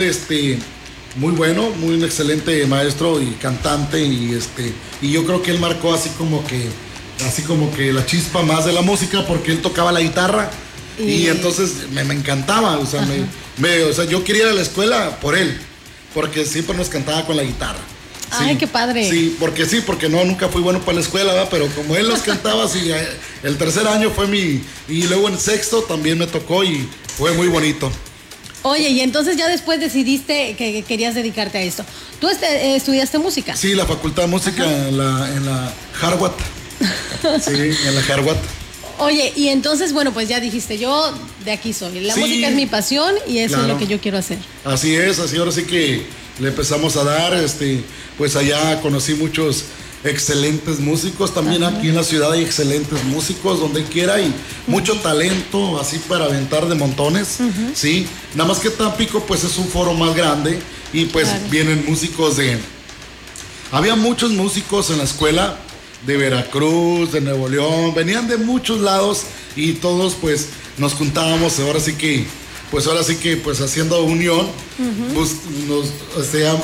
este, muy bueno, muy un excelente maestro y cantante y este, y yo creo que él marcó así como que, así como que la chispa más de la música porque él tocaba la guitarra y, entonces me, encantaba, o sea, me, o sea, yo quería ir a la escuela por él, porque siempre nos cantaba con la guitarra. Ay, qué padre. Sí, porque sí, porque no, nunca fui bueno para la escuela, ¿verdad? pero como él los cantaba, sí, eh, el tercer año fue mi, y luego en sexto también me tocó y fue muy bonito. Oye, y entonces ya después decidiste que querías dedicarte a esto. ¿Tú este, eh, estudiaste música? Sí, la Facultad de Música en la, en la Harvard. sí, en la Harvard. Oye, y entonces, bueno, pues ya dijiste, yo de aquí soy. La música es mi pasión y eso es lo que yo quiero hacer. Así es, así ahora sí que le empezamos a dar, este, pues allá conocí muchos excelentes músicos, también aquí en la ciudad hay excelentes músicos donde quiera y mucho talento así para aventar de montones, sí, nada más que Tampico pues es un foro más grande y pues vienen músicos de, había muchos músicos en la escuela de Veracruz, de Nuevo León, venían de muchos lados y todos pues nos juntábamos, ahora sí que pues ahora sí que pues haciendo unión, pues nos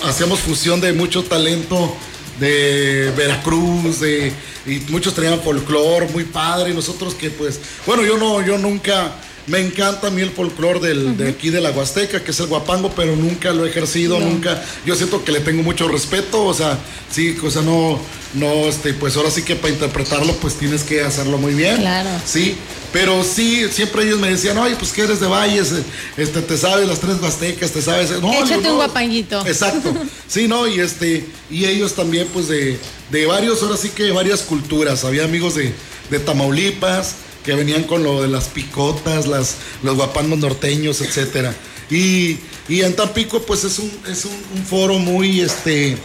hacíamos fusión de mucho talento de Veracruz, de, y muchos traían folclore muy padre, y nosotros que pues, bueno, yo no, yo nunca me encanta a mí el folclore del, de aquí de la Huasteca, que es el guapango, pero nunca lo he ejercido, nunca. Yo siento que le tengo mucho respeto, o sea, sí, o sea, no, no, este, pues ahora sí que para interpretarlo, pues tienes que hacerlo muy bien. Claro. Sí, pero sí, siempre ellos me decían, oye, pues que eres de Valles, este, te sabes las tres Huastecas, te sabes. No, Échate un guapanguito. Exacto. Sí, no, y este, y ellos también, pues de, de varios, ahora sí que de varias culturas. Había amigos de, de Tamaulipas que venían con lo de las picotas, las, los guapangos norteños, etcétera. Y, en Tampico, pues es un, es un, foro muy, este,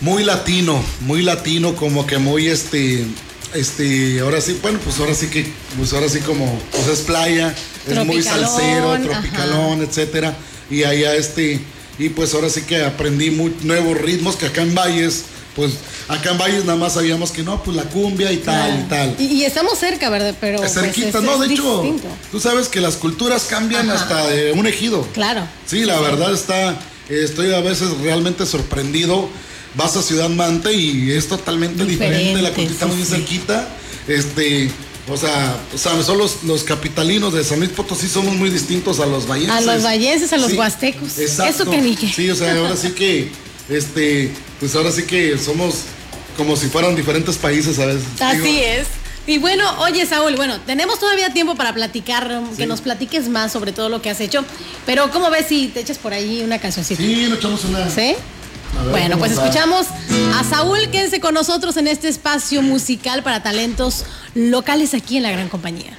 muy latino, muy latino, como que muy, este, este, ahora sí, bueno, pues ahora sí que, pues ahora sí como, pues es playa, es muy salsero, tropicalón, etcétera. Y allá, este, y pues ahora sí que aprendí muy, nuevos ritmos que acá en Valles, pues acá en Valles nada más sabíamos que no, pues la cumbia y tal y tal. Y, estamos cerca, ¿verdad? Pero es cerquita, pues, no, de hecho, tú sabes que las culturas cambian hasta de un ejido. Claro. Sí, la verdad está, estoy a veces realmente sorprendido. Vas a Ciudad Mante y es totalmente diferente, la conquista muy cerquita. Este, o sea, o sea, son los, capitalinos de San Luis Potosí somos muy distintos a los vallenses. A los vallenses, a los huastecos. Exacto. Eso que ni Sí, o sea, ahora sí que este, pues ahora sí que somos como si fueran diferentes países a veces. Así es. Y bueno, oye Saúl, bueno, tenemos todavía tiempo para platicar, que nos platiques más sobre todo lo que has hecho, pero ¿cómo ves si te echas por ahí una cancioncita? Sí, nos echamos una. ¿Sí? Bueno, pues escuchamos a Saúl, quédense con nosotros en este espacio musical para talentos locales aquí en la gran compañía.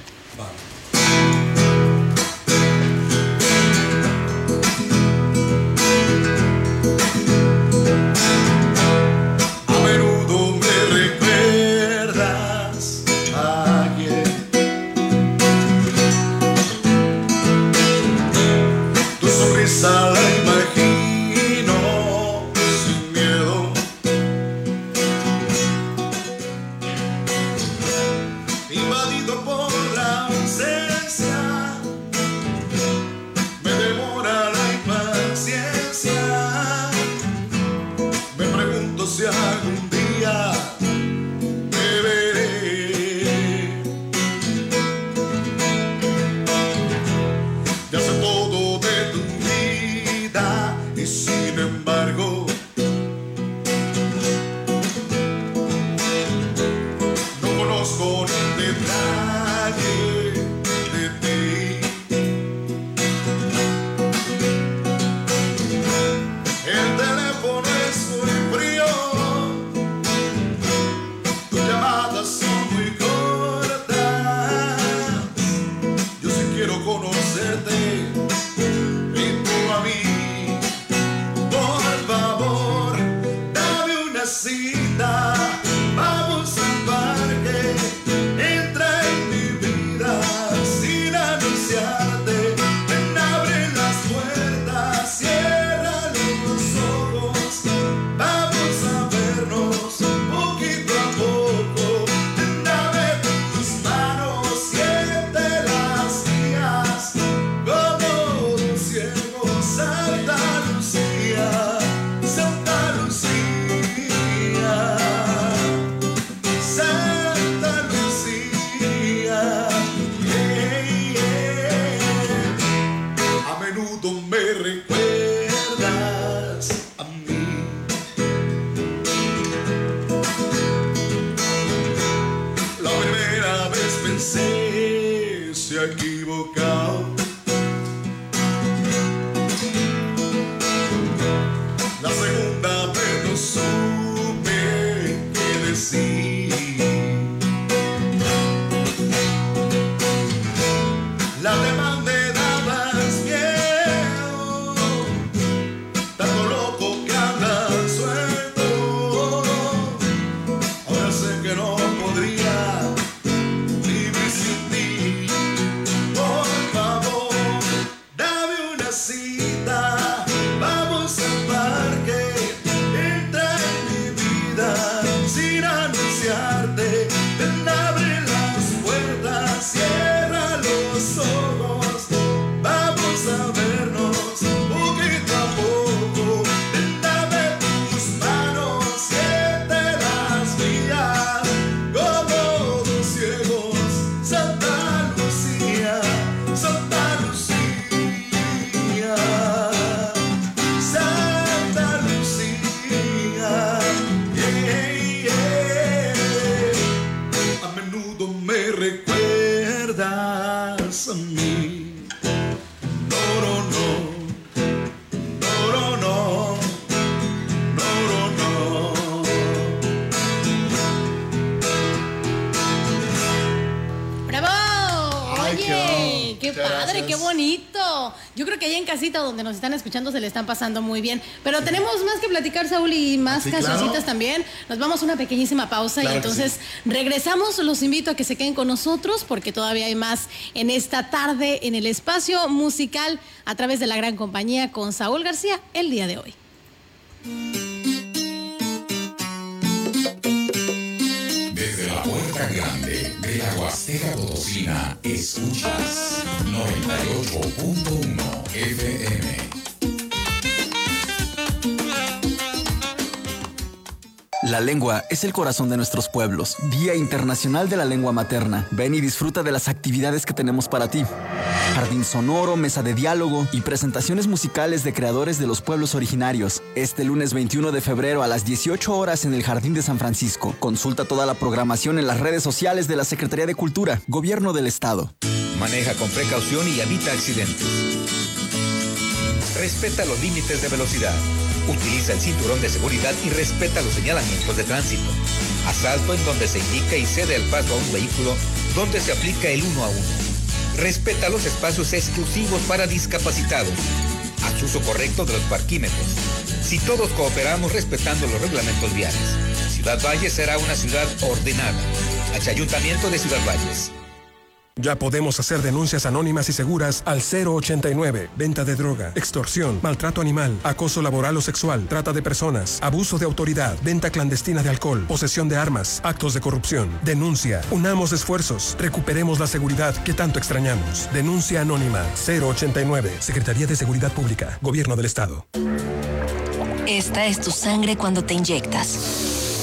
Donde nos están escuchando se le están pasando muy bien. Pero tenemos más que platicar, Saúl, y más Sí, cancioncitas claro. también. Nos vamos a una pequeñísima pausa Claro y entonces regresamos. Los invito a que se queden con nosotros porque todavía hay más en esta tarde en el espacio musical a través de la gran compañía con Saúl García el día de hoy. La puerta grande de la Huasteca Potosina, escuchas 98.1 FM. La lengua es el corazón de nuestros pueblos. Día Internacional de la Lengua Materna. Ven y disfruta de las actividades que tenemos para ti. Jardín sonoro, mesa de diálogo y presentaciones musicales de creadores de los pueblos originarios. Este lunes 21 de febrero a las 18 horas en el Jardín de San Francisco. Consulta toda la programación en las redes sociales de la Secretaría de Cultura, Gobierno del Estado. Maneja con precaución y evita accidentes. Respeta los límites de velocidad. Utiliza el cinturón de seguridad y respeta los señalamientos de tránsito. Asalto en donde se indica y cede el paso a un vehículo donde se aplica el uno a uno. Respeta los espacios exclusivos para discapacitados. Haz uso correcto de los parquímetros. Si todos cooperamos respetando los reglamentos viales, Ciudad Valles será una ciudad ordenada. H Ayuntamiento de Ciudad Valles. Ya podemos hacer denuncias anónimas y seguras al 089. Venta de droga, extorsión, maltrato animal, acoso laboral o sexual, trata de personas, abuso de autoridad, venta clandestina de alcohol, posesión de armas, actos de corrupción. Denuncia. Unamos esfuerzos. Recuperemos la seguridad que tanto extrañamos. Denuncia anónima 089. Secretaría de Seguridad Pública. Gobierno del Estado. Esta es tu sangre cuando te inyectas.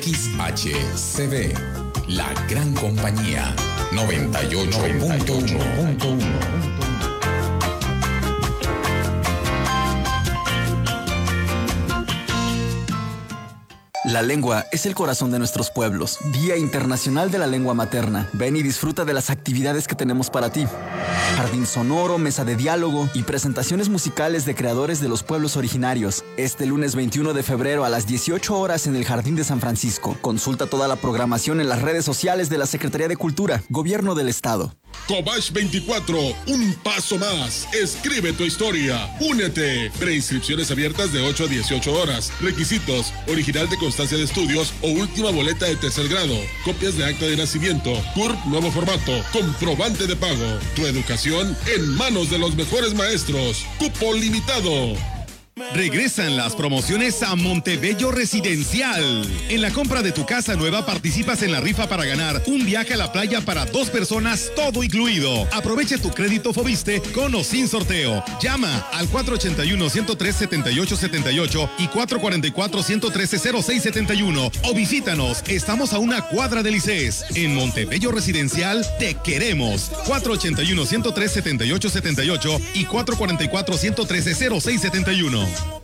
XHCB, la gran compañía 98.1. La lengua es el corazón de nuestros pueblos. Día Internacional de la Lengua Materna. Ven y disfruta de las actividades que tenemos para ti. Jardín sonoro, mesa de diálogo y presentaciones musicales de creadores de los pueblos originarios. Este lunes 21 de febrero a las 18 horas en el Jardín de San Francisco. Consulta toda la programación en las redes sociales de la Secretaría de Cultura, Gobierno del Estado. Cobach 24, un paso más. Escribe tu historia. Únete. Preinscripciones abiertas de 8 a 18 horas. Requisitos: original de constancia de estudios o última boleta de tercer grado. Copias de acta de nacimiento. CURP nuevo formato. Comprobante de pago. Tu educación en manos de los mejores maestros. Cupo limitado. Regresan las promociones a Montebello Residencial. En la compra de tu casa nueva participas en la rifa para ganar un viaje a la playa para dos personas, todo incluido. Aprovecha tu crédito Fobiste con o sin sorteo. Llama al 481-103-7878 y 444-113-0671 o visítanos. Estamos a una cuadra del ICES. En Montebello Residencial te queremos. 481-103-7878 y 444-113-0671. Wow.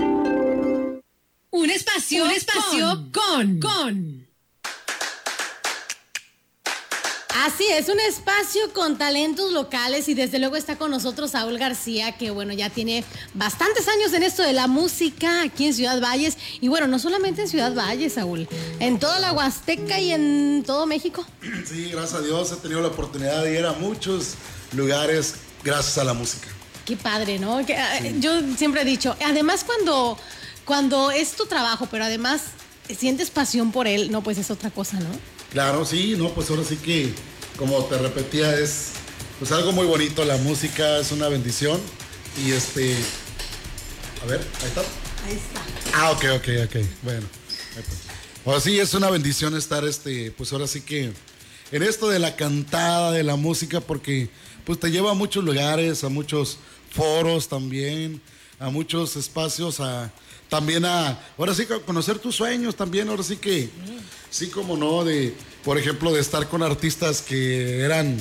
Un espacio, un espacio con, con. Así es, un espacio con talentos locales y desde luego está con nosotros Saúl García, que bueno, ya tiene bastantes años en esto de la música aquí en Ciudad Valles. Y bueno, no solamente en Ciudad Valles, Saúl, en toda la Huasteca y en todo México. Sí, gracias a Dios he tenido la oportunidad de ir a muchos lugares gracias a la música. Qué padre, ¿no? Que, ah, Yo siempre he dicho, además cuando, cuando es tu trabajo, pero además sientes pasión por él, no, pues es otra cosa, ¿no? Claro, sí, no, pues ahora sí que, como te repetía, es pues algo muy bonito. La música es una bendición. Y este. A ver, ahí está. Ahí está. Ah, ok, ok, ok. Bueno. ahí pues. Ahora sí, es una bendición estar, este, pues ahora sí que en esto de la cantada, de la música, porque pues te lleva a muchos lugares, a muchos foros también, a muchos espacios, a también a, ahora sí conocer tus sueños también, ahora sí que, sí como no, de, por ejemplo, de estar con artistas que eran,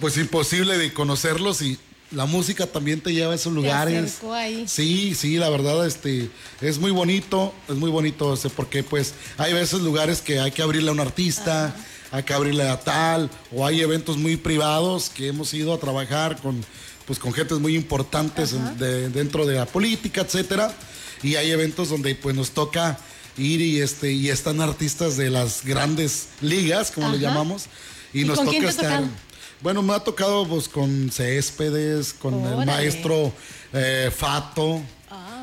pues imposible de conocerlos y la música también te lleva a esos lugares. ahí. Sí, sí, la verdad, este, es muy bonito, es muy bonito, porque pues hay veces lugares que hay que abrirle a un artista, hay que abrirle a tal, o hay eventos muy privados que hemos ido a trabajar con, pues con gentes muy importantes en- de- dentro de la política, etcétera, y hay eventos donde pues nos toca ir y este, y están artistas de las grandes ligas, como le llamamos, y, ¿Y nos toca estar. Bueno, me ha tocado pues con Céspedes, con el maestro eh, Fato.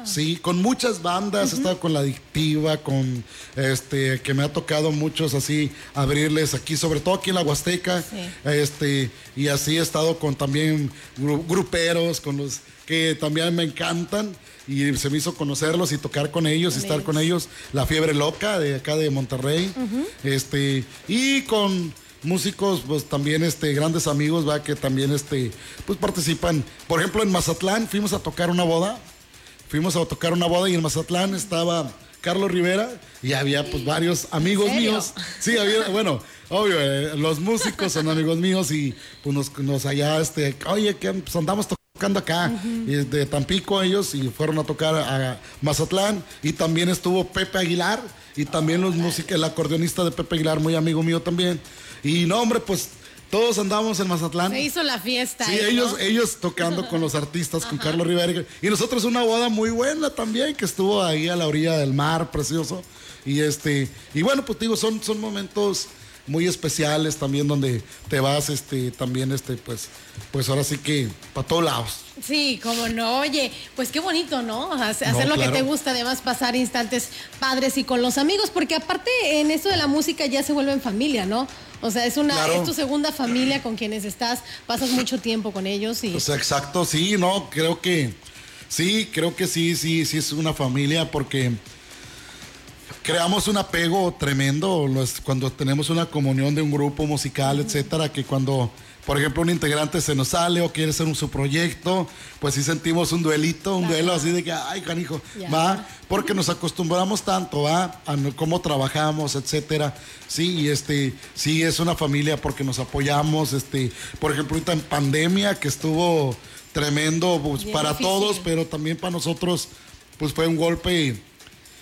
Sí, con muchas bandas, he estado con la adictiva, con este, que me ha tocado muchos así abrirles aquí, sobre todo aquí en la Huasteca, Sí. este, y así he estado con también gru- gruperos, con los que también me encantan, y se me hizo conocerlos y tocar con ellos y estar con ellos, la fiebre loca de acá de Monterrey, este, y con músicos, pues también este, grandes amigos, va, que también este, pues participan. Por ejemplo, en Mazatlán fuimos a tocar una boda. Fuimos a tocar una boda y en Mazatlán estaba Carlos Rivera y había pues varios amigos míos. Sí, había, bueno, obvio, eh, los músicos son amigos míos y pues nos, nos allá, este, oye, que pues, andamos tocando acá. Y de Tampico ellos y fueron a tocar a Mazatlán y también estuvo Pepe Aguilar y también los músicos, el acordeonista de Pepe Aguilar, muy amigo mío también. Y no, hombre, pues todos andamos en Mazatlán. Se hizo la fiesta. Sí, ¿no? ellos, ellos tocando con los artistas, con Carlos Rivera. Y nosotros una boda muy buena también, que estuvo ahí a la orilla del mar, precioso. Y este, y bueno, pues digo, son, son momentos muy especiales también donde te vas, este, también, este, pues, pues ahora sí que para todos lados. Sí, como no, oye, pues qué bonito, ¿no? Hacer No, lo que te gusta, además pasar instantes padres y con los amigos, porque aparte en eso de la música ya se vuelve en familia, ¿no? O sea, es una, Claro. es tu segunda familia con quienes estás, pasas mucho tiempo con ellos y O sea, exacto, sí, no, creo que, sí, creo que sí, sí, sí es una familia porque creamos un apego tremendo cuando tenemos una comunión de un grupo musical, etcétera, que cuando, por ejemplo, un integrante se nos sale o quiere hacer un su proyecto, pues sí sentimos un duelito, un duelo así de que, ay, canijo, va, porque nos acostumbramos tanto, va, a no- cómo trabajamos, etcétera. Sí, y este, sí es una familia porque nos apoyamos, este, por ejemplo, ahorita en pandemia que estuvo tremendo pues, para difícil. todos, pero también para nosotros, pues fue un golpe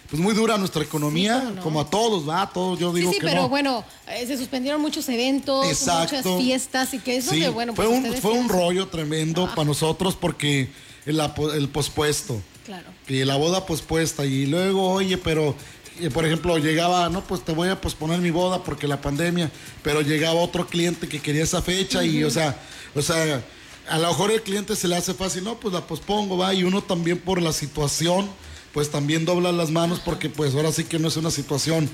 pues muy dura nuestra economía, no. como a todos, va, a todos, yo Sí, digo sí, que pero no. bueno, eh, se suspendieron muchos eventos, Exacto. muchas fiestas y que eso Sí, que bueno, fue pues un, ustedes fue un rollo tremendo para nosotros porque el, el pospuesto. Claro. Y la boda pospuesta. Y luego, oye, pero, eh, por ejemplo, llegaba, no, pues te voy a posponer mi boda porque la pandemia, pero llegaba otro cliente que quería esa fecha y, o sea, o sea, a lo mejor el cliente se le hace fácil, no, pues la pospongo, va, y uno también por la situación, pues también dobla las manos porque pues ahora sí que no es una situación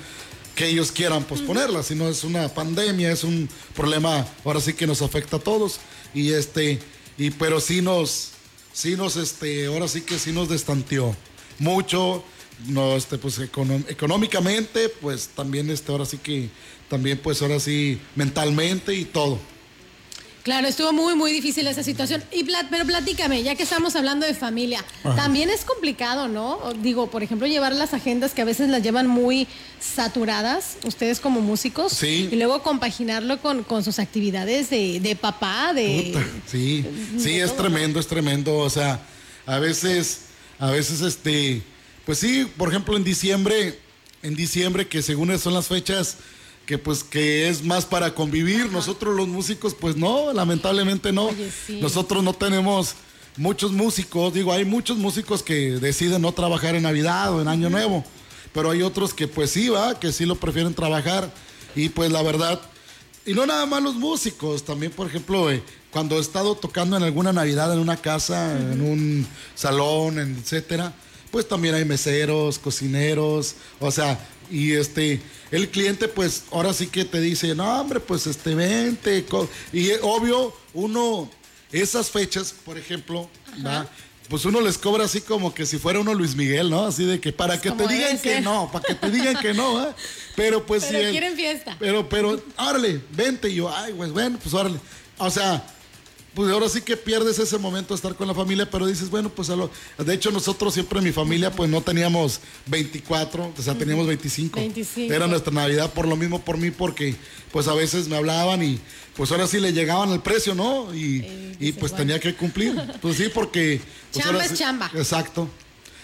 que ellos quieran posponerla, sino es una pandemia, es un problema, ahora sí que nos afecta a todos. Y este, y pero sí nos, sí nos, este, ahora sí que sí nos destanteó mucho, no, este, pues económicamente, pues también este, ahora sí que, también pues ahora sí mentalmente y todo. Claro, estuvo muy, muy difícil esa situación. Y plat- pero platícame, ya que estamos hablando de familia, Ajá. también es complicado, ¿no? Digo, por ejemplo, llevar las agendas que a veces las llevan muy saturadas, ustedes como músicos, Sí. y luego compaginarlo con, con sus actividades de, de papá, de... Puta, sí, sí, es tremendo, es tremendo. O sea, a veces, a veces, este, pues sí, por ejemplo, en diciembre, en diciembre, que según son las fechas que pues que es más para convivir, nosotros los músicos, pues no, lamentablemente no. sí. Nosotros no tenemos muchos músicos, digo, hay muchos músicos que deciden no trabajar en Navidad o en Año Nuevo, pero hay otros que pues sí, va, que sí lo prefieren trabajar. Y pues la verdad, y no nada más los músicos, también por ejemplo, eh, cuando he estado tocando en alguna Navidad en una casa, en un salón, etcétera, pues también hay meseros, cocineros, o sea, y este, el cliente pues ahora sí que te dice, no hombre, pues este, vente, co-". y eh, obvio, uno, esas fechas, por ejemplo, ¿va? pues uno les cobra así como que si fuera uno Luis Miguel, ¿no? Así de que para que te digan que no, para que te digan que no, ¿ah? Pero pues Pero si el- quieren fiesta. pero, pero, órale, vente. Y yo, ay, pues bueno, pues órale. O sea, pues ahora sí que pierdes ese momento de estar con la familia, pero dices, bueno, pues a lo- de hecho nosotros siempre en mi familia pues no teníamos 24, o sea, teníamos 25. 25. Era nuestra Navidad por lo mismo por mí, porque pues a veces me hablaban y pues ahora sí le llegaban al precio, ¿no? Y, y pues tenía que cumplir. Pues sí, porque... pues, Chamba es chamba. Exacto.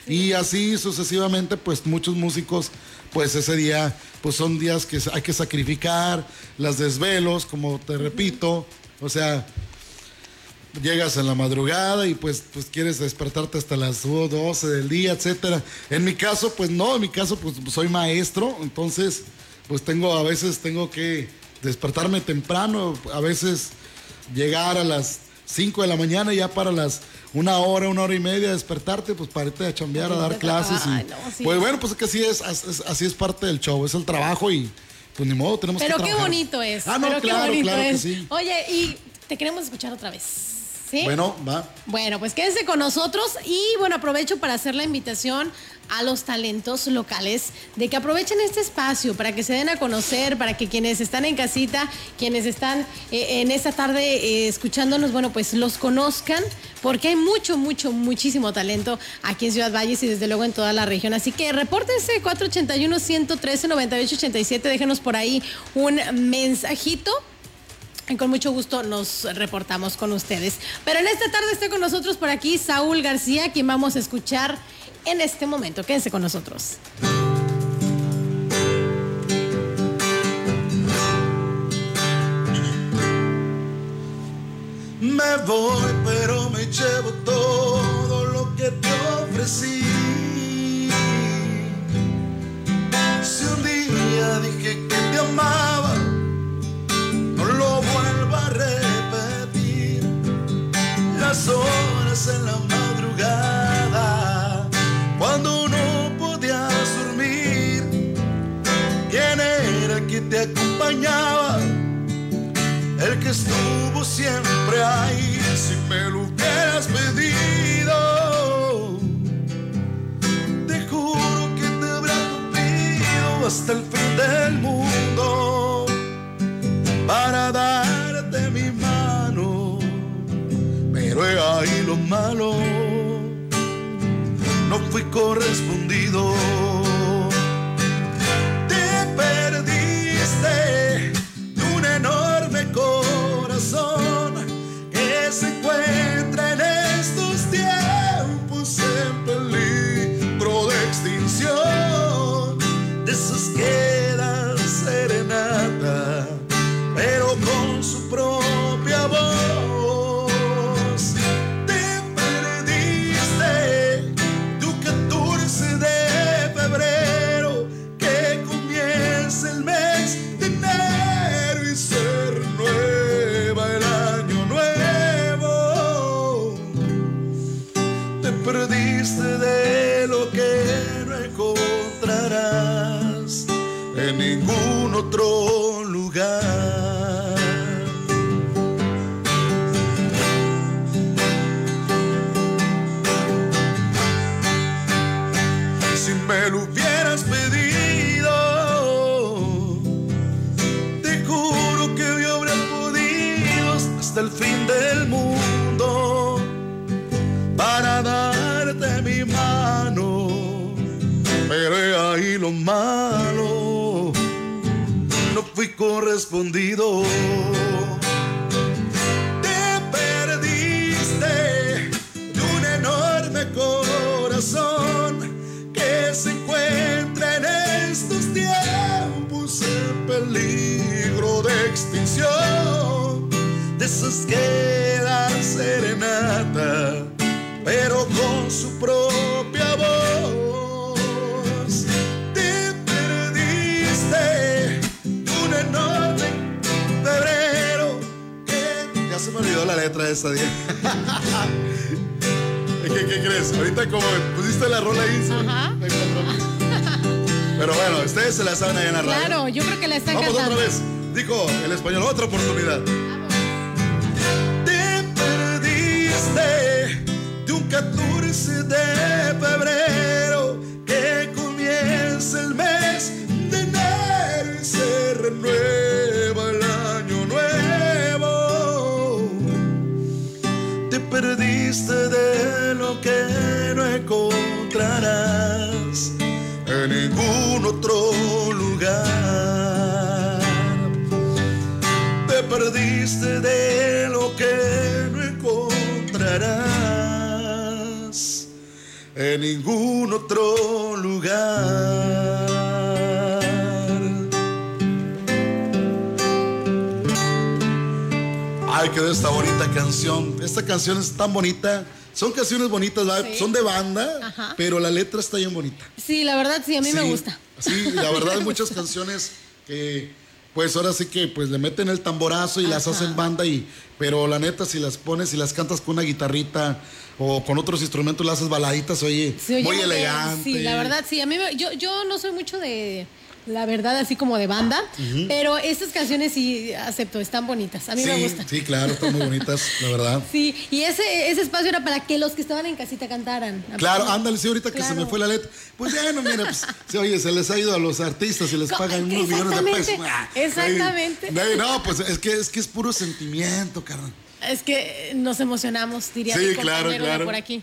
Y así sucesivamente, pues muchos músicos, pues ese día, pues son días que hay que sacrificar, las desvelos, como te repito, o sea, llegas en la madrugada y pues, pues quieres despertarte hasta las 12 del día, etcétera. En mi caso, pues no, en mi caso, pues soy maestro, entonces, pues tengo, a veces tengo que despertarme temprano, a veces llegar a las 5 de la mañana ya para las una hora, una hora y media despertarte, pues para irte a chambear, a dar clases. y- Ay, no, sí. Pues bueno, pues es que así es, as- es- así es parte del show, es el trabajo y pues ni modo, tenemos Pero que qué trabajar. bonito es. Ah, no, pero qué claro, bonito claro que es. sí. Oye, y te queremos escuchar otra vez. ¿Sí? Bueno, va. Bueno, pues quédense con nosotros y bueno, aprovecho para hacer la invitación a los talentos locales de que aprovechen este espacio para que se den a conocer, para que quienes están en casita, quienes están eh, en esta tarde eh, escuchándonos, bueno, pues los conozcan, porque hay mucho, mucho, muchísimo talento aquí en Ciudad Valles y desde luego en toda la región. Así que repórtense 481-113-9887, déjenos por ahí un mensajito. Con mucho gusto nos reportamos con ustedes. Pero en esta tarde está con nosotros por aquí Saúl García, quien vamos a escuchar en este momento. Quédense con nosotros. Me voy, pero me llevo todo lo que te ofrecí. Si un día dije que te amaba, no lo a repetir. Las horas en la madrugada, cuando no podías dormir, ¿quién era que te acompañaba? el que estuvo siempre ahí, si me no lo hubieras pedido, te juro que yo habría podido hasta el fin del mundo para darte mi mano. Pero he ahí lo malo, no fui correspondido. Peligro de esas que dan serenata, pero con su propia voz. Te perdiste de un enorme febrero que ya se me olvidó la letra de esa día. ¿Qué, qué crees? Ahorita como pusiste la rola ahí. encontró. Pero bueno, ustedes se la saben allá en la radio. Claro, yo creo que la están Vamos cantando. otra vez. El español, otra oportunidad. Te perdiste de un 14 de febrero que comienza el mes de enero y se renueva el año nuevo. Te perdiste de lo que perdiste de lo que no encontrarás en ningún otro lugar. Ay, quedó esta bonita canción. Esta canción es tan bonita. Son canciones bonitas, son de banda, Ajá. pero la letra está bien bonita. Sí, la verdad sí, a mí me gusta. Sí, la verdad hay muchas canciones que pues ahora sí que pues le meten el tamborazo y las hacen banda y pero la neta si las pones y las cantas con una guitarrita o con otros instrumentos las haces baladitas, oye, oye muy bien, elegante. Sí, la verdad, sí. A mí, me- yo, yo no soy mucho de, la verdad, así como de banda, pero estas canciones sí acepto, están bonitas. A mí sí, me gustan. Sí, claro, están muy bonitas, la verdad. Sí, y ese, ese espacio era para que los que estaban en casita cantaran. Claro, ándale, sí, ahorita que se me fue la letra. Pues bueno, mira, pues, sí, oye, se les ha ido a los artistas y les pagan unos millones de pesos. Exactamente, Ah. No, pues es que es que es puro sentimiento, carnal. Es que nos emocionamos, diría Sí, mi claro, compañero de claro. por aquí.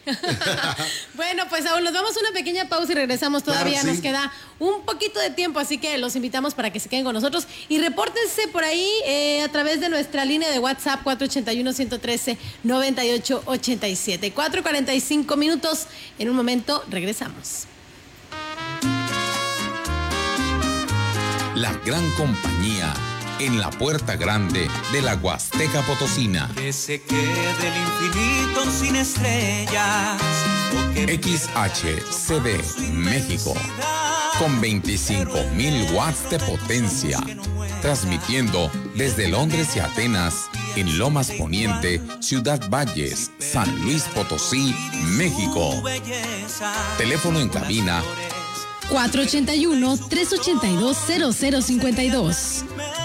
bueno, pues aún nos vamos a una pequeña pausa y regresamos. Todavía Claro, sí. nos queda un poquito de tiempo, así que los invitamos para que se queden con nosotros y repórtense por ahí eh, a través de nuestra línea de WhatsApp 481-113-9887. 4.45 minutos. En un momento regresamos. La gran compañía en la puerta grande de la Huasteca Potosina. Que se quede el infinito sin estrellas. XHCD México con 25.000 watts de potencia, transmitiendo desde Londres y Atenas, en Lomas Poniente, Ciudad Valles, San Luis Potosí, México. Teléfono en cabina 481-382-0052.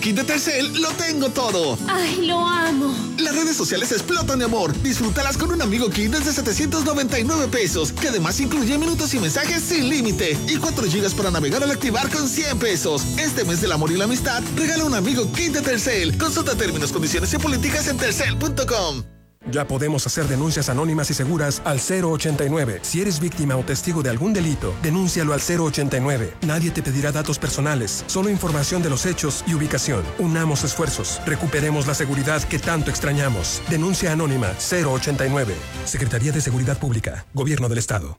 Kit de Telcel lo tengo todo. Ay, lo amo. Las redes sociales explotan de amor. Disfrútalas con un amigo Kit desde 799 pesos, que además incluye minutos y mensajes sin límite y 4 gigas para navegar al activar con 100 pesos. Este mes del amor y la amistad, regala un amigo Kit de Telcel. Consulta términos, condiciones y políticas en telcel.com. Ya podemos hacer denuncias anónimas y seguras al 089. Si eres víctima o testigo de algún delito, denúncialo al 089. Nadie te pedirá datos personales, solo información de los hechos y ubicación. Unamos esfuerzos, recuperemos la seguridad que tanto extrañamos. Denuncia anónima 089. Secretaría de Seguridad Pública, Gobierno del Estado.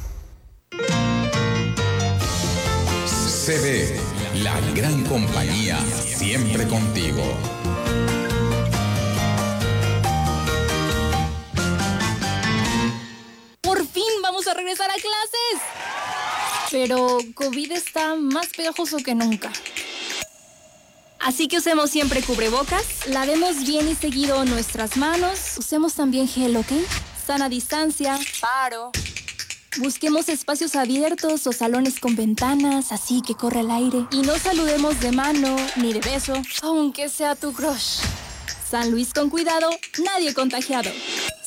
CB, la gran compañía, siempre contigo. Por fin vamos a regresar a clases. Pero COVID está más pegajoso que nunca. Así que usemos siempre cubrebocas, lavemos bien y seguido nuestras manos, usemos también gel, ¿ok? Sana distancia, paro. Busquemos espacios abiertos o salones con ventanas, así que corre el aire. Y no saludemos de mano ni de beso, aunque sea tu crush. San Luis con cuidado, nadie contagiado.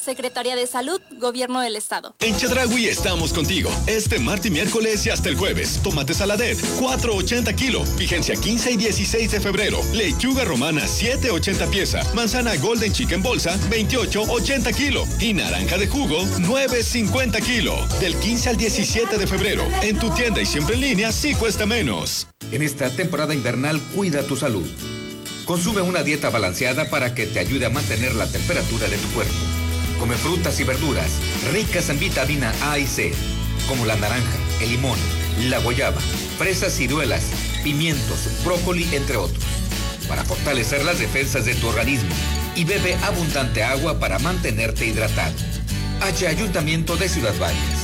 Secretaría de Salud, Gobierno del Estado. En Chedragui estamos contigo. Este martes y miércoles y hasta el jueves. Tomate saladet, 4.80 kilo. Vigencia 15 y 16 de febrero. Lechuga romana, 7.80 pieza. Manzana golden chicken bolsa, 28.80 kilo. Y naranja de jugo, 9.50 kilo. Del 15 al 17 de febrero. En tu tienda y siempre en línea, sí cuesta menos. En esta temporada invernal, cuida tu salud. Consume una dieta balanceada para que te ayude a mantener la temperatura de tu cuerpo. Come frutas y verduras ricas en vitamina A y C, como la naranja, el limón, la guayaba, fresas, ciruelas, pimientos, brócoli, entre otros, para fortalecer las defensas de tu organismo. Y bebe abundante agua para mantenerte hidratado. H Ayuntamiento de Ciudad Valles.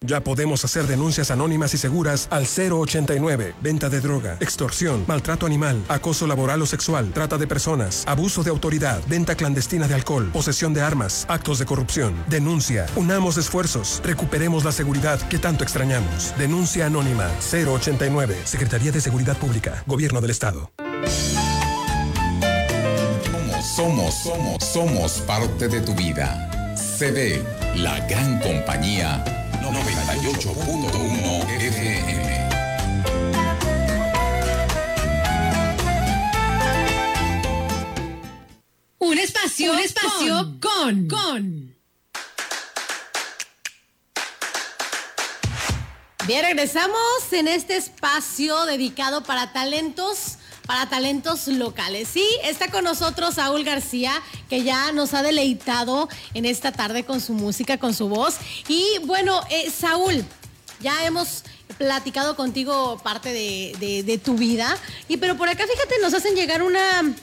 Ya podemos hacer denuncias anónimas y seguras al 089. Venta de droga, extorsión, maltrato animal, acoso laboral o sexual, trata de personas, abuso de autoridad, venta clandestina de alcohol, posesión de armas, actos de corrupción. Denuncia. Unamos esfuerzos. Recuperemos la seguridad que tanto extrañamos. Denuncia anónima 089. Secretaría de Seguridad Pública. Gobierno del Estado. Somos, somos, somos parte de tu vida. CB, la gran compañía 98.1 FM. Un espacio, un espacio con, con. Bien, regresamos en este espacio dedicado para talentos para talentos locales. Sí, está con nosotros Saúl García, que ya nos ha deleitado en esta tarde con su música, con su voz. Y bueno, eh, Saúl, ya hemos platicado contigo parte de, de- de tu vida. Y pero por acá, fíjate, nos hacen llegar una,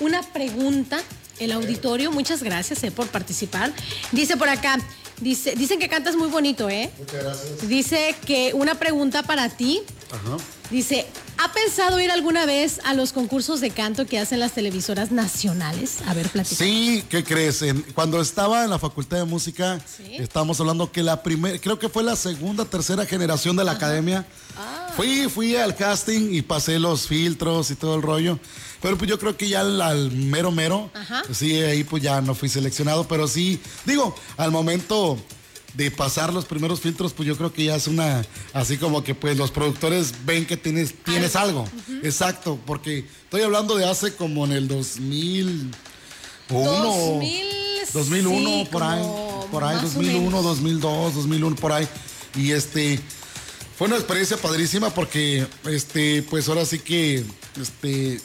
una pregunta. El auditorio, muchas gracias eh, por participar. Dice por acá, dice, dicen que cantas muy bonito, ¿eh? Muchas gracias. Dice que una pregunta para ti. Ajá. Dice, ¿ha pensado ir alguna vez a los concursos de canto que hacen las televisoras nacionales? A ver, platica. Sí, ¿qué crees? En- cuando estaba en la Facultad de Música, estábamos hablando que la primera, creo que fue la segunda, tercera generación de la academia. Fui, fui al casting y pasé los filtros y todo el rollo. Pero pues yo creo que ya al, al mero mero, Ajá. sí, ahí pues ya no fui seleccionado. Pero sí, digo, al momento de pasar los primeros filtros, pues yo creo que ya es una, así como que pues los productores ven que tienes, tienes algo. Exacto, porque estoy hablando de hace como en el 2000 o uno, 2000, 2001 sí, por ahí, por ahí, más o 2001, menos. 2002, 2001 por ahí. Y este fue una experiencia padrísima porque este pues ahora sí que este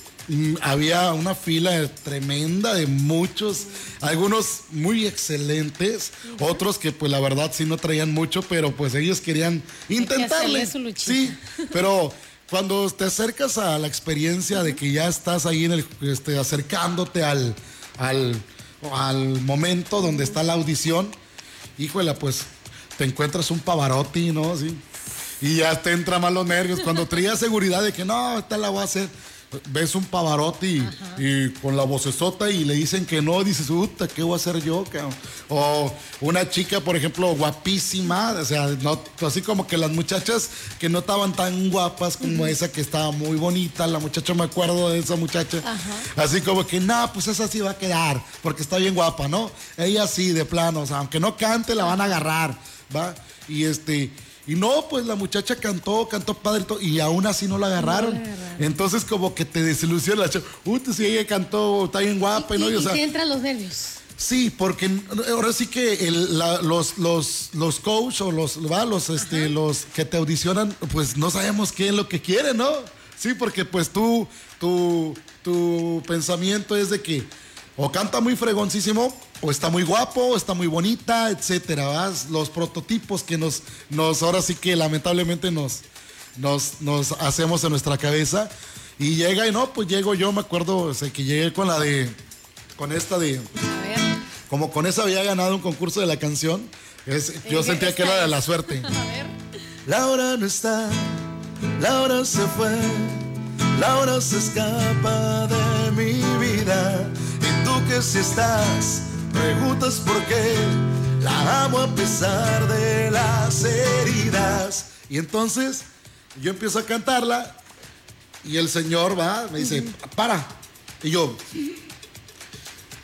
había una fila tremenda de muchos, algunos muy excelentes, otros que pues la verdad sí no traían mucho, pero pues ellos querían intentarle. su. Sí, pero cuando te acercas a la experiencia de que ya estás ahí en el, este, acercándote al, al, al momento donde está la audición, híjole, pues te encuentras un Pavarotti, ¿no? Sí. Y ya te entra más los nervios. Cuando traías seguridad de que no, esta la voy a hacer, ves un Pavarotti y, y con la vocesota y le dicen que no, dices, puta, ¿qué voy a hacer yo? cabrón?" O una chica, por ejemplo, guapísima, o sea, no, así como que las muchachas que no estaban tan guapas como esa que estaba muy bonita, la muchacha, me acuerdo de esa muchacha, así como que, no, pues esa sí va a quedar, porque está bien guapa, ¿no? Ella sí, de plano, o sea, aunque no cante, la van a agarrar, ¿va? Y este... Y no, pues la muchacha cantó, cantó padre y todo, y aún así no la agarraron. Entonces como que te desilusiona la chava. Uy, si ella cantó, está bien guapa, Y, ¿no? Y, o y sea, te entran los nervios. Sí, porque ahora sí que el- la- los, los, los coach o los, ¿va? los, este, los que te audicionan, pues no sabemos qué es lo que quieren, ¿no? Sí, porque pues tú, tu, tu pensamiento es de que o canta muy fregoncísimo, o está muy guapo, o está muy bonita, etcétera. Los prototipos que nos, nos ahora sí que lamentablemente nos, nos, nos hacemos en nuestra cabeza. Y llega y no, pues llego yo, me acuerdo, o sea, que llegué con la de, con esta de, como con esa había ganado un concurso de la canción, es- yo sentía que era de la suerte. Laura no está, Laura se fue, Laura se escapa de mi vida. Y tú que si estás, preguntas por qué, la amo a pesar de las heridas. Y entonces yo empiezo a cantarla y el señor va, me dice, para. Y yo,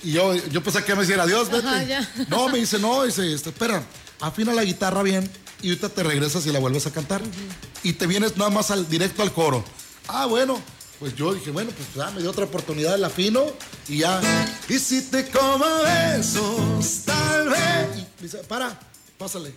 y yo, yo pensé que me decía, adiós, vete. Ajá. No, me dice, no, dice, este, espera, afina la guitarra bien y ahorita te regresas y la vuelves a cantar. Y te vienes nada más al, directo al coro. Ah, bueno, pues yo dije, bueno, pues ya me dio otra oportunidad, la afino y ya. Y si te como besos, tal vez. Y dice, para, pásale.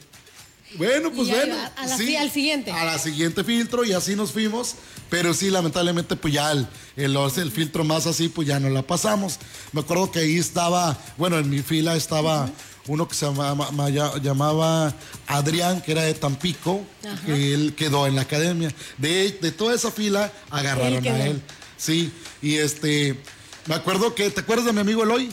Bueno, pues bueno. iba a la- sí, al siguiente. A la siguiente filtro y así nos fuimos. Pero sí, lamentablemente, pues ya el, el, el filtro más así, pues ya no la pasamos. Me acuerdo que ahí estaba, bueno, en mi fila estaba uno que se llamaba, Adrián, que era de Tampico, Ajá. que él quedó en la academia. De, de toda esa fila agarraron Él a él. Sí, y este, me acuerdo que, ¿te acuerdas de mi amigo Eloy?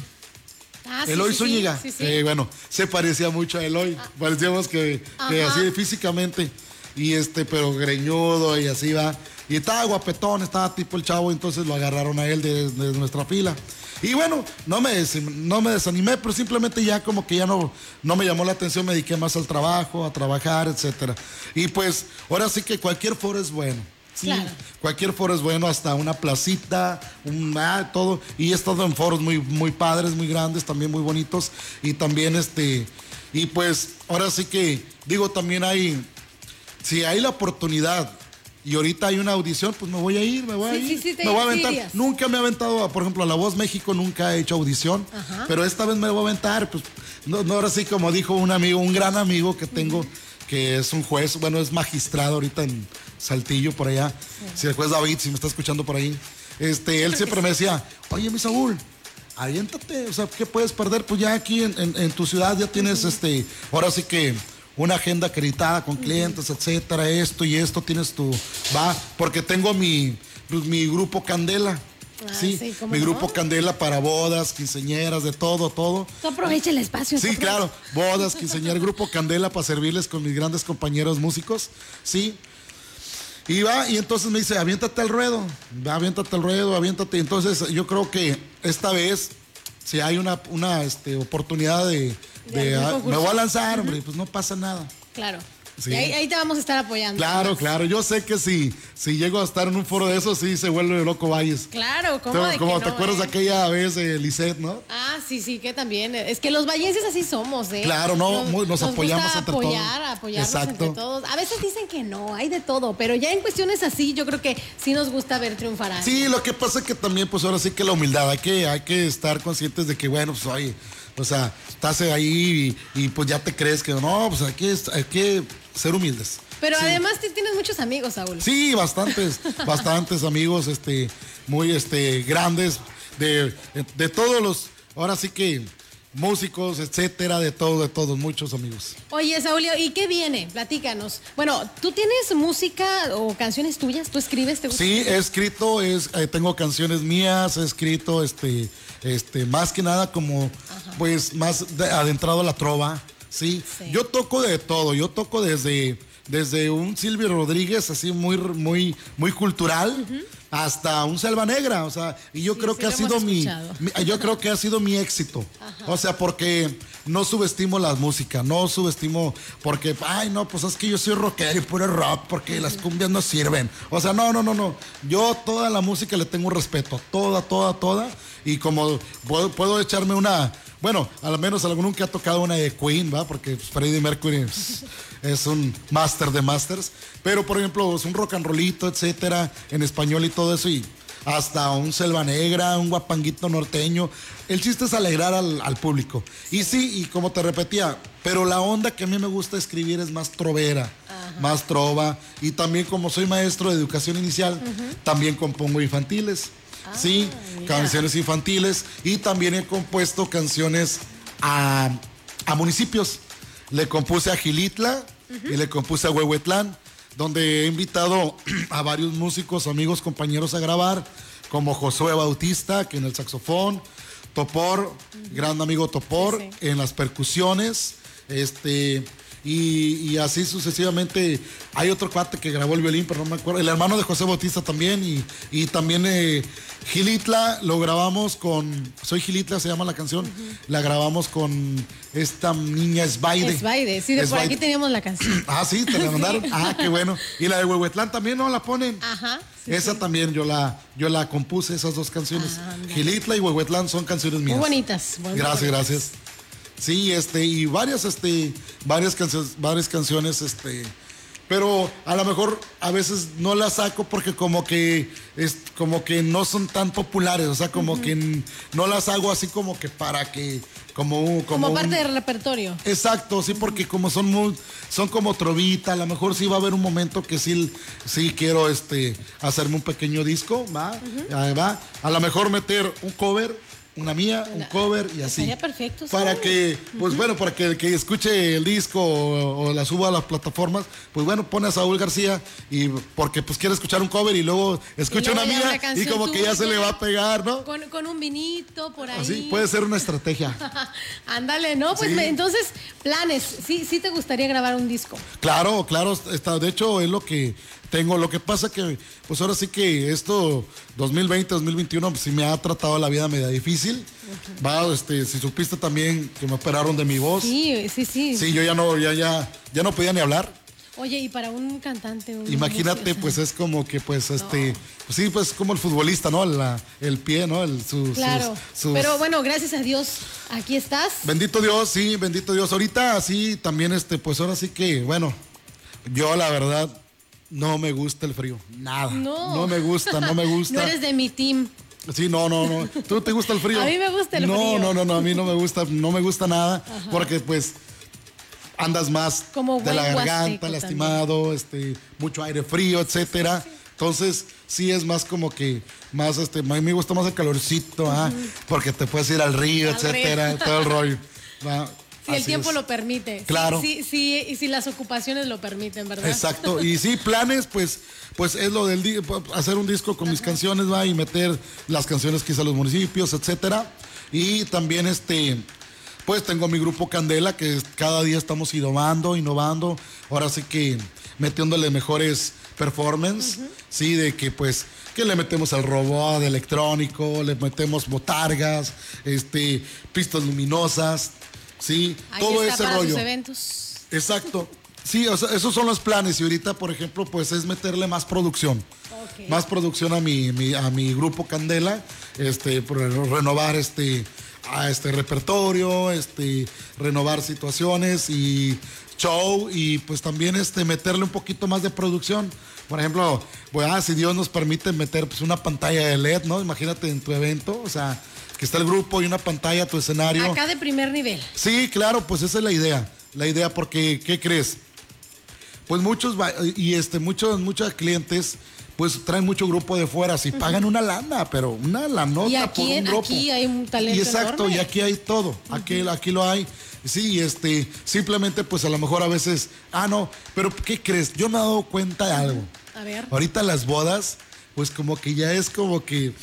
Ah, Eloy sí, Zúñiga. sí, sí. Eh, bueno, se parecía mucho a Eloy. Parecíamos que, que así físicamente. Y este, pero greñudo y así va. Y estaba guapetón, estaba tipo el chavo, entonces lo agarraron a él de, de nuestra fila. Y bueno, no me, no me desanimé, pero simplemente ya como que ya no, no me llamó la atención, me dediqué más al trabajo, a trabajar, etcétera. Y pues, ahora sí que cualquier foro es bueno. Sí, Claro. cualquier foro es bueno, hasta una placita, un ah, todo. Y he estado en foros muy, muy padres, muy grandes, también muy bonitos. Y también este, y pues ahora sí que, digo, también hay, si hay la oportunidad y ahorita hay una audición, pues me voy a ir, me voy a Sí, ir. sí, sí, me voy a aventar. Nunca me he aventado, por ejemplo, a La Voz México nunca he hecho audición, Ajá. pero esta vez me voy a aventar, pues, no, no, ahora sí como dijo un amigo, un gran amigo que tengo, que es un juez, bueno, es magistrado ahorita en Saltillo, por allá, si el juez David, si me está escuchando por ahí, este, él siempre me decía, oye, mi Saúl, aviéntate, o sea, ¿qué puedes perder? Pues ya aquí en, en- en tu ciudad ya tienes, este, ahora sí que una agenda acreditada con clientes, etcétera, esto y esto, tienes tu, va, porque tengo mi, mi grupo Candela. Ah, sí, sí, ¿cómo mi no? grupo Candela para bodas, quinceñeras, de todo, todo. Tú aprovecha el espacio. Sí, claro, bodas, quinceañeras, grupo Candela para servirles con mis grandes compañeros músicos, sí. Y va, y entonces me dice, aviéntate al ruedo, va, aviéntate al ruedo, aviéntate. Entonces yo creo que esta vez, si hay una, una este, oportunidad de, De de, me voy a lanzar, hombre, pues no pasa nada. Claro. Sí. Y ahí, ahí te vamos a estar apoyando. Claro, claro, yo sé que si, si llego a estar en un foro de esos, sí se vuelve loco Valles. Claro, ¿cómo de que como te no, acuerdas eh? de aquella vez de Lisette, ¿no? Ah, sí, sí, que también. Es que los vallenses así somos, ¿eh? Claro, no, muy- nos apoyamos gusta entre apoyar, todos. apoyarnos Exacto. entre todos. A veces dicen que no, hay de todo, pero ya en cuestiones así, yo creo que sí nos gusta ver triunfar a. Sí, lo que pasa es que también, pues ahora sí que la humildad, hay que, hay que estar conscientes de que, bueno, pues oye, o sea, estás ahí y, y, pues ya te crees que no, pues hay que, hay que ser humildes. Pero Sí. además tienes muchos amigos, Saúl. Sí, bastantes, bastantes amigos, este, muy, este, grandes, de, de todos los, ahora sí que músicos, etcétera, de todo, de todos, muchos amigos. Oye, Saúl, ¿y qué viene? Platícanos. Bueno, ¿tú tienes música o canciones tuyas? ¿Tú escribes? ¿Te gusta? Sí, he escrito, es, eh, tengo canciones mías, he escrito, este, este, más que nada como, pues, más de- adentrado a la trova. Sí. yo toco de todo, yo toco desde, desde un Silvio Rodríguez así muy, muy, muy cultural. Hasta un Selva Negra, o sea, y yo creo sí que ha sido mi- yo creo que ha sido mi éxito. O sea, porque no subestimo la música, no subestimo porque, ay, no, pues es que yo soy rockero y puro rock porque las cumbias no sirven. O sea, no, no, no, no. Yo toda la música le tengo un respeto, toda, toda, toda. Y como puedo, puedo echarme una, bueno, al menos alguno que ha tocado una de Queen, ¿va? Porque Freddie Mercury es, es un máster de masters. Pero, por ejemplo, es un rock and rollito, etcétera, en español y todo eso. Y hasta un selva negra, un guapanguito norteño. El chiste es alegrar al, al público. Y sí, y como te repetía, pero la onda que a mí me gusta escribir es más trovera, más trova. Y también como soy maestro de educación inicial, también compongo infantiles. Sí, canciones infantiles. Y también he compuesto canciones a, a municipios. Le compuse a Gilitla y le compuse a Huehuetlán donde he invitado a varios músicos, amigos, compañeros a grabar, como Josué Bautista, que en el saxofón, Topor, gran amigo Topor, en las percusiones, este, y, y así sucesivamente. Hay otro cuate que grabó el violín, pero no me acuerdo, el hermano de José Bautista también, y, y también eh, Gilitla lo grabamos con, Soy Gilitla se llama la canción, la grabamos con esta niña Sbaide. Es Baide, sí, de por aquí teníamos la canción. Ah, sí, te la mandaron. Ah, qué bueno. Y la de Huehuetlán también, ¿no? La ponen. Ajá. Esa también yo la, yo la compuse, esas dos canciones. Gilitla y Huehuetlán son canciones Muy mías. bonitas. muy Gracias, bonitas. gracias. Sí, este, y varias, este, varias canciones, varias canciones, este, pero a lo mejor a veces no las saco porque como que es como que no son tan populares, o sea, como que no las hago así como que para que como Como, un- parte del repertorio. Exacto, sí, porque como son muy, son como trovita, a lo mejor sí va a haber un momento que sí, sí quiero este hacerme un pequeño disco, va, ahí va, a lo mejor meter un cover, una mía, un cover y así. Estaría perfecto. Para ¿sabes? que, pues bueno, para que el que escuche el disco o, o la suba a las plataformas, pues bueno, pone a Saúl García y porque pues quiere escuchar un cover y luego escucha luego una mía una y como que ya se le va a pegar, ¿no? Con, con un vinito por ahí. Así puede ser una estrategia. Ándale, ¿no? Pues Sí. me- entonces, planes. Sí, sí te gustaría grabar un disco. Claro, claro, está, de hecho es lo que tengo. Lo que pasa que, pues ahora sí que esto 2020, 2021, pues sí me ha tratado la vida media difícil. Va, este, si supiste también que me operaron de mi voz. Sí, sí, sí. Sí, yo ya no, ya, ya, ya no podía ni hablar. Oye, y para un cantante. un Imagínate, músico, pues es como que, pues, este, pues sí, pues como el futbolista, ¿no? La- el pie, ¿no? El, Claro. sus- sus- Pero bueno, gracias a Dios, aquí estás. Bendito Dios, sí, bendito Dios. Ahorita sí, también este, pues ahora sí que, bueno, yo la verdad no me gusta el frío, nada. No. No me gusta, no me gusta. No eres de mi team. Sí, no, no, no. ¿Tú te gusta el frío? A mí me gusta el no, frío. No, no, no, a mí no me gusta, no me gusta nada, Ajá. porque pues andas más Como de la garganta, lastimado, este, mucho aire frío, etcétera. Entonces, sí es más como que más este, a mí me gusta más el calorcito, ¿ah? porque te puedes ir al río, Al etcétera, río. todo el rollo. ¿va? Si el tiempo es. lo permite. Claro. Sí, sí, y si las ocupaciones lo permiten, ¿verdad? Exacto. Y sí, planes, pues, pues es lo del hacer un disco con mis canciones, va, y meter las canciones quizá a los municipios, etcétera. Y también este, pues tengo mi grupo Candela, que cada día estamos innovando, innovando. Ahora sí que metiéndole mejores performance, sí, de que pues que le metemos al robot electrónico, le metemos botargas, este, pistas luminosas, sí, Ahí todo está ese para rollo. sus eventos. Exacto. Sí, o sea, esos son los planes y ahorita, por ejemplo, pues es meterle más producción. Más producción a mi, mi- a mi grupo Candela, este, por renovar este, a este repertorio, este, renovar situaciones y show y pues también este, meterle un poquito más de producción. Por ejemplo, pues, ah, si Dios nos permite meter pues, una pantalla de LED, ¿no? Imagínate en tu evento, o sea, que está el grupo y una pantalla, tu escenario. Acá de primer nivel. Sí, claro, pues esa es la idea. La idea porque, ¿qué crees? Pues muchos, y este, muchos, muchos clientes, pues traen mucho grupo de fuera, si pagan una lana, pero una lanota y por aquí, un grupo. aquí hay un talento Y exacto, enorme. y aquí hay todo, aquí, aquí lo hay. Sí, este, simplemente pues a lo mejor a veces, ah, no, pero ¿qué crees? Yo me he dado cuenta de algo. A ver. Ahorita las bodas, pues como que ya es como que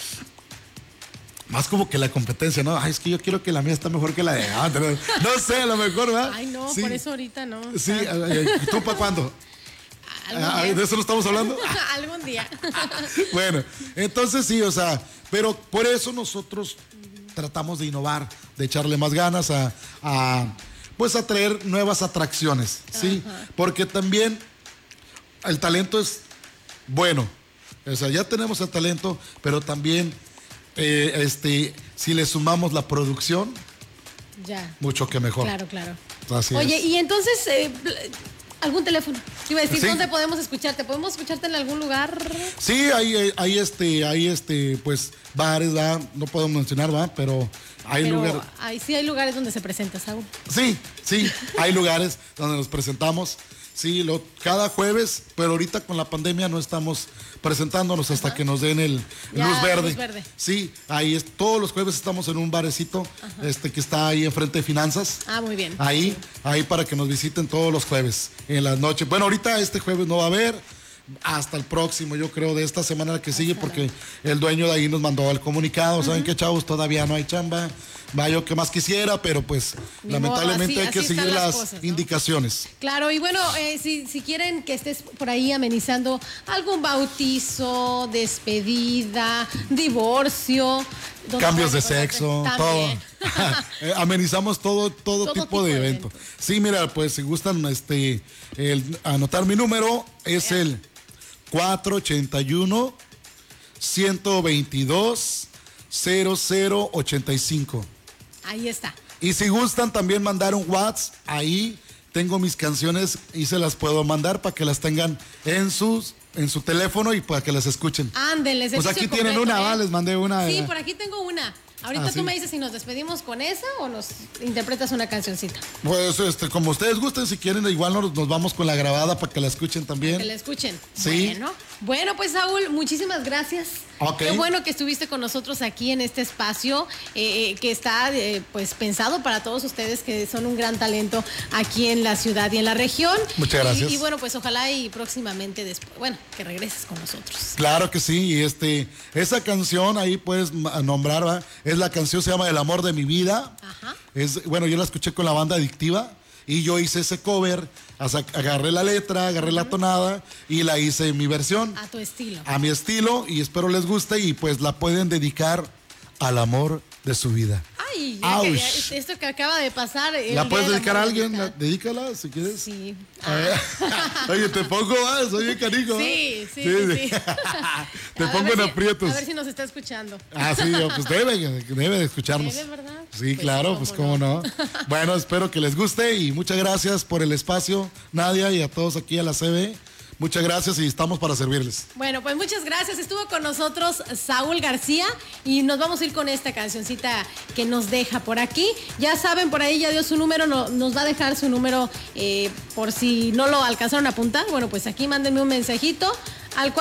más como que la competencia, ¿no? Ay, es que yo quiero que la mía está mejor que la de otra. No sé, a lo mejor, ¿verdad? Ay, no, Sí. por eso ahorita no. Sí, ay, ay, ¿y ¿tú para cuándo? Ah, ¿De eso no estamos hablando? Algún día. Bueno, entonces sí, o sea, pero por eso nosotros tratamos de innovar, de echarle más ganas a, a, pues a traer nuevas atracciones, ¿sí? Porque también el talento es bueno. O sea, ya tenemos el talento, pero también eh, este, si le sumamos la producción, Ya. mucho que mejor. Claro, claro. Así Oye, es. y entonces, eh, ¿algún teléfono? Te Iba a decir, Sí. ¿dónde podemos escucharte? ¿Podemos escucharte en algún lugar? Sí, hay, hay- este, hay este, pues, bares, ¿va? No puedo mencionar, va, pero hay Pero lugares. hay- sí hay lugares donde se presenta, Saúl. Sí, sí, hay lugares donde nos presentamos. Sí, lo, cada jueves, pero ahorita con la pandemia no estamos presentándonos hasta que nos den el Ya, luz verde. luz verde. Sí, ahí es, todos los jueves estamos en un barecito este que está ahí enfrente de finanzas. Ah, muy bien. Ahí, ahí para que nos visiten todos los jueves en las noches. Bueno, ahorita este jueves no va a haber. Hasta el próximo, yo creo, de esta semana que sigue, porque el dueño de ahí nos mandó el comunicado. ¿Saben qué, chavos? Todavía no hay chamba. Va yo que más quisiera, pero pues Ni lamentablemente así- hay que seguir las las cosas, ¿no? indicaciones. Claro, y bueno, eh, si, si quieren que estés por ahí amenizando algún bautizo, despedida, divorcio, ¿dónde Cambios de sexo, todo. Eh, Amenizamos todo, todo, Todo tipo, tipo de de evento. Sí, mira, pues si gustan este, el- anotar mi número, es el 481 122 0085. Ahí está. Y si gustan también mandar un WhatsApp, ahí tengo mis canciones y se las puedo mandar para que las tengan en sus en su teléfono y para que las escuchen. Ándenles. Pues aquí tienen completo, una, ¿eh? va, les mandé una. Sí, eh, por aquí tengo una. Ahorita Ah, tú me dices si nos despedimos con esa o nos interpretas una cancioncita. Pues este, como ustedes gusten, si quieren, igual nos, nos vamos con la grabada para que la escuchen también. Que la escuchen. Sí. Bueno, bueno, pues Saúl, muchísimas gracias. Ok. Qué bueno que estuviste con nosotros aquí en este espacio eh, eh, que está eh, pues pensado para todos ustedes que son un gran talento aquí en la ciudad y en la región. Muchas gracias. Y, bueno, pues ojalá y próximamente después, bueno, que regreses con nosotros. Claro que sí, y este, esa canción ahí puedes nombrar, ¿va? es la canción se llama El amor de mi vida. Ajá. Es, bueno, yo la escuché con la banda adictiva y yo hice ese cover, agarré la letra, agarré la tonada y la hice en mi versión, A tu estilo. a mi estilo y espero les guste y pues la pueden dedicar al amor de su vida. Ay, Ouch. ya- esto que acaba de pasar. ¿La puedes dedicar a alguien? La- Dedícala si quieres. Sí. Oye, te pongo, ah, soy bien canijo. Sí, ¿eh? sí, sí, sí. Te A pongo en si- aprietos. A ver si nos está escuchando. Ah, sí, pues debe, debe de escucharnos. Debe, ¿verdad? Sí, claro, pues cómo no. Bueno, espero que les guste y muchas gracias por el espacio, Nadia, y a todos aquí a la CB. Muchas gracias y estamos para servirles. Bueno, pues muchas gracias. Estuvo con nosotros Saúl García y nos vamos a ir con esta cancioncita que nos deja por aquí. Ya saben, por ahí ya dio su número, no- nos va a dejar su número eh, por si no lo alcanzaron a apuntar. Bueno, pues aquí mándenme un mensajito al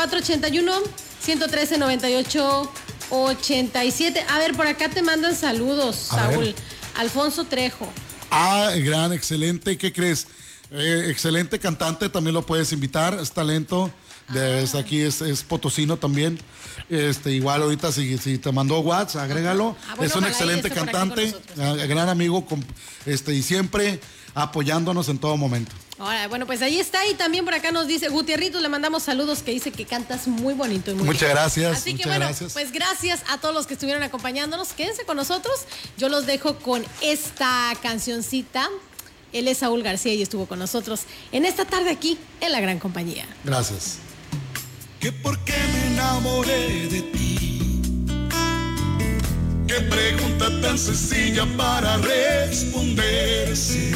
481-113-98-87. A ver, por acá te mandan saludos, A Saúl. ver. Alfonso Trejo. Ah, gran, excelente. ¿Qué crees? Eh, excelente cantante, también lo puedes invitar. Es talento. De, es aquí es, es potosino también. Este, igual ahorita si, si te mandó WhatsApp, agrégalo. Ah, bueno, es un excelente cantante, ah, gran amigo, este, y siempre apoyándonos en todo momento. Ahora, bueno, pues ahí está. Y también por acá nos dice Gutierrito, le mandamos saludos que dice que cantas muy bonito y muy Muchas bien. gracias, Así que muchas bueno, gracias. pues gracias a todos los que estuvieron acompañándonos. Quédense con nosotros. Yo los dejo con esta cancioncita. Él es Saúl García y estuvo con nosotros en esta tarde aquí en la gran compañía. Gracias. que por qué me enamoré de ti. Qué pregunta tan sencilla para responderse.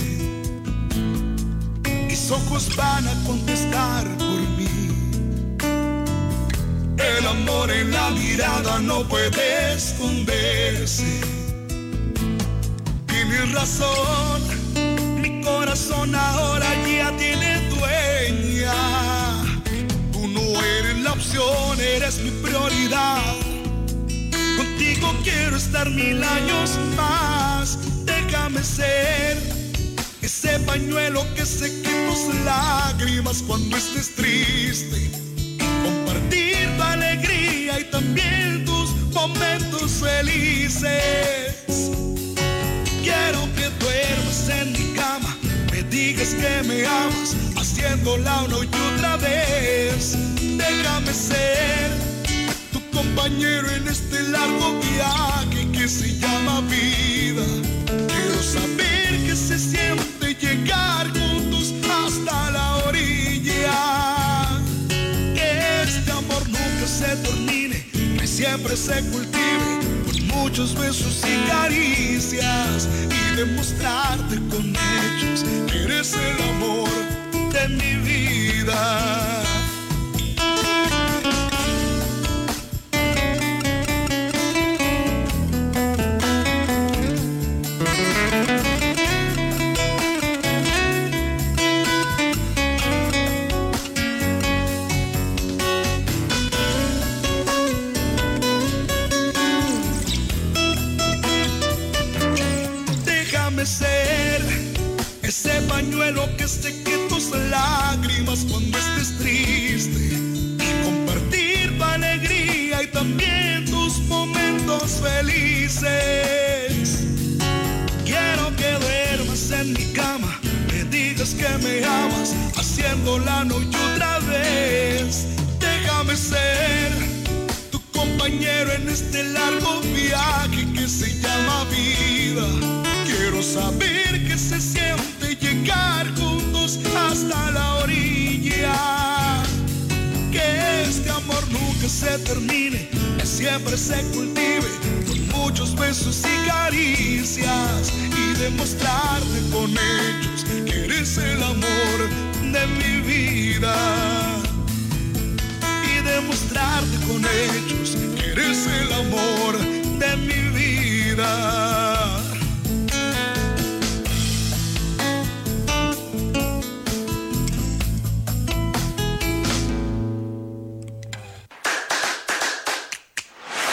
Mis ojos van a contestar por mí. El amor en la mirada no puede esconderse. Tienes razón, mi corazón ahora ya tiene dueña. Tú no eres la opción, eres mi prioridad. Contigo quiero estar mil años más. Déjame ser ese pañuelo que seque tus lágrimas cuando estés triste. Compartir tu alegría y también tus momentos felices. Quiero que duermas en mi digas que me amas, haciéndola una y otra vez. Déjame ser tu compañero en este largo viaje que se llama vida. Quiero saber que se siente llegar juntos hasta la orilla. Que este amor nunca se termine, que siempre se cultive muchos besos y caricias y demostrarte con hechos que eres el amor de mi vida.